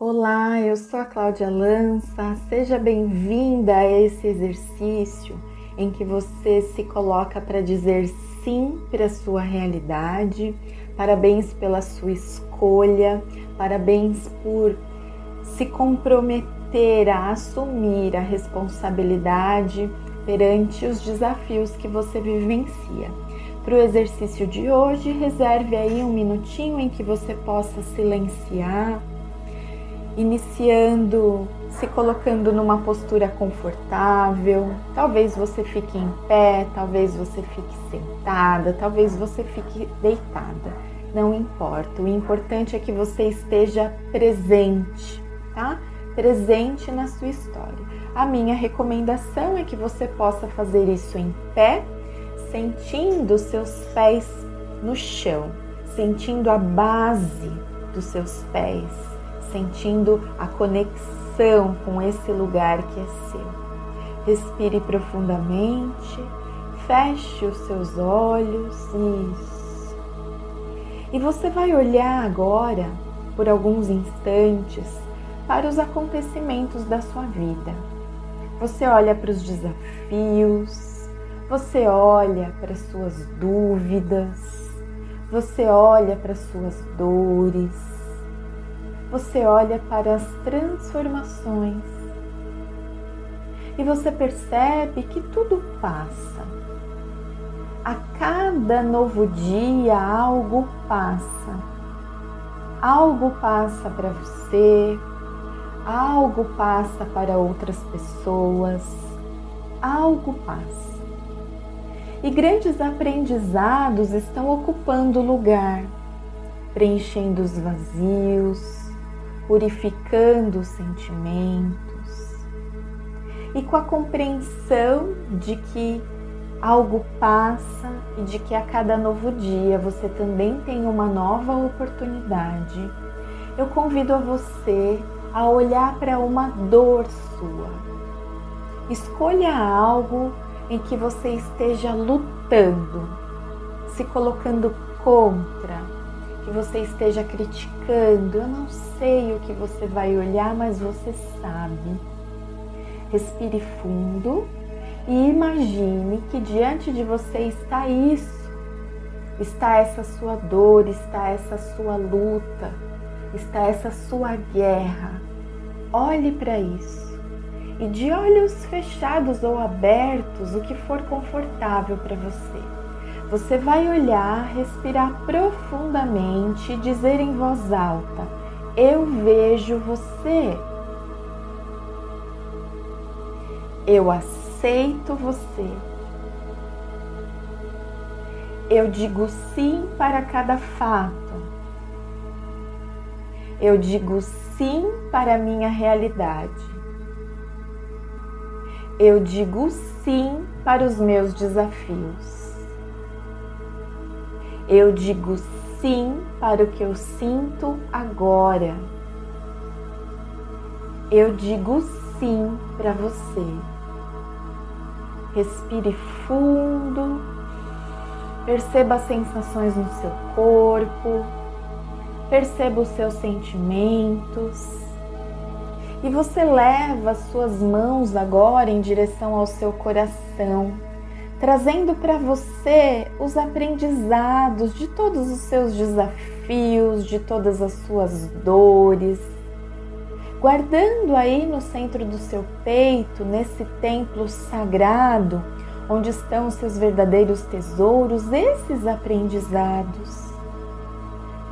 Olá, eu sou a Cláudia Lança. Seja bem-vinda a esse exercício em que você se coloca para dizer sim para a sua realidade. Parabéns pela sua escolha, parabéns por se comprometer a assumir a responsabilidade perante os desafios que você vivencia. Para o exercício de hoje, reserve aí um minutinho em que você possa silenciar iniciando se colocando numa postura confortável. Talvez você fique em pé, talvez você fique sentada, talvez você fique deitada. Não importa. O importante é que você esteja presente, tá? Presente na sua história. A minha recomendação é que você possa fazer isso em pé, sentindo seus pés no chão, sentindo a base dos seus pés sentindo a conexão com esse lugar que é seu. Respire profundamente, feche os seus olhos, isso. E você vai olhar agora, por alguns instantes, para os acontecimentos da sua vida. Você olha para os desafios, você olha para as suas dúvidas, você olha para as suas dores, você olha para as transformações e você percebe que tudo passa. A cada novo dia algo passa. Algo passa para você, algo passa para outras pessoas, algo passa. E grandes aprendizados estão ocupando lugar, preenchendo os vazios, purificando os sentimentos e com a compreensão de que algo passa e de que a cada novo dia você também tem uma nova oportunidade. Eu convido a você a olhar para uma dor sua. Escolha algo em que você esteja lutando, se colocando contra que você esteja criticando. Eu não sei o que você vai olhar, mas você sabe. Respire fundo e imagine que diante de você está isso. Está essa sua dor, está essa sua luta, está essa sua guerra. Olhe para isso. E de olhos fechados ou abertos, o que for confortável para você você vai olhar, respirar profundamente e dizer em voz alta: Eu vejo você. Eu aceito você. Eu digo sim para cada fato. Eu digo sim para a minha realidade. Eu digo sim para os meus desafios. Eu digo sim para o que eu sinto agora. Eu digo sim para você. Respire fundo. Perceba as sensações no seu corpo. Perceba os seus sentimentos. E você leva as suas mãos agora em direção ao seu coração trazendo para você os aprendizados de todos os seus desafios, de todas as suas dores, guardando aí no centro do seu peito, nesse templo sagrado, onde estão os seus verdadeiros tesouros, esses aprendizados.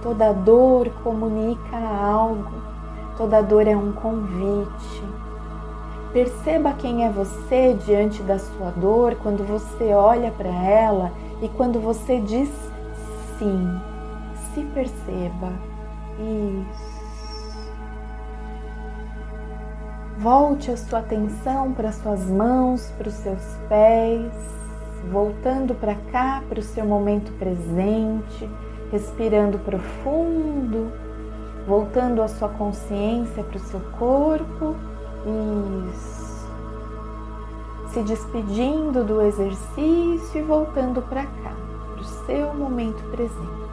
Toda dor comunica algo, toda dor é um convite Perceba quem é você diante da sua dor quando você olha para ela e quando você diz sim. Se perceba. Isso. Volte a sua atenção para suas mãos, para os seus pés, voltando para cá, para o seu momento presente, respirando profundo, voltando a sua consciência para o seu corpo isso. Se despedindo do exercício e voltando para cá, para o seu momento presente.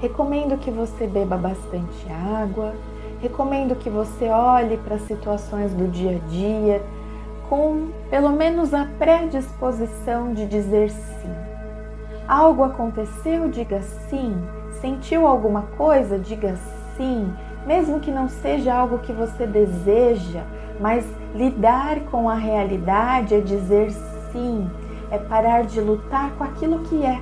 Recomendo que você beba bastante água, recomendo que você olhe para as situações do dia a dia com pelo menos a predisposição de dizer sim. Algo aconteceu, diga sim. Sentiu alguma coisa, diga sim. Mesmo que não seja algo que você deseja, mas lidar com a realidade é dizer sim, é parar de lutar com aquilo que é.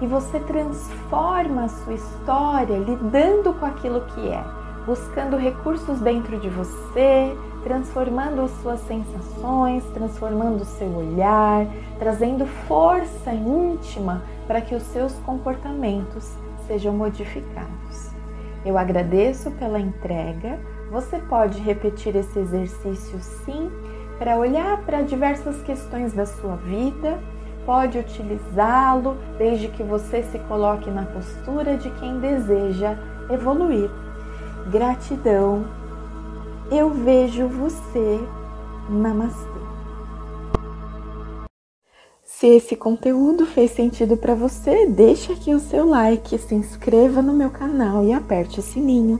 E você transforma a sua história lidando com aquilo que é, buscando recursos dentro de você, transformando as suas sensações, transformando o seu olhar, trazendo força íntima para que os seus comportamentos sejam modificados. Eu agradeço pela entrega. Você pode repetir esse exercício sim para olhar para diversas questões da sua vida. Pode utilizá-lo desde que você se coloque na postura de quem deseja evoluir. Gratidão. Eu vejo você. Namastê. Se esse conteúdo fez sentido para você, deixa aqui o seu like, se inscreva no meu canal e aperte o sininho.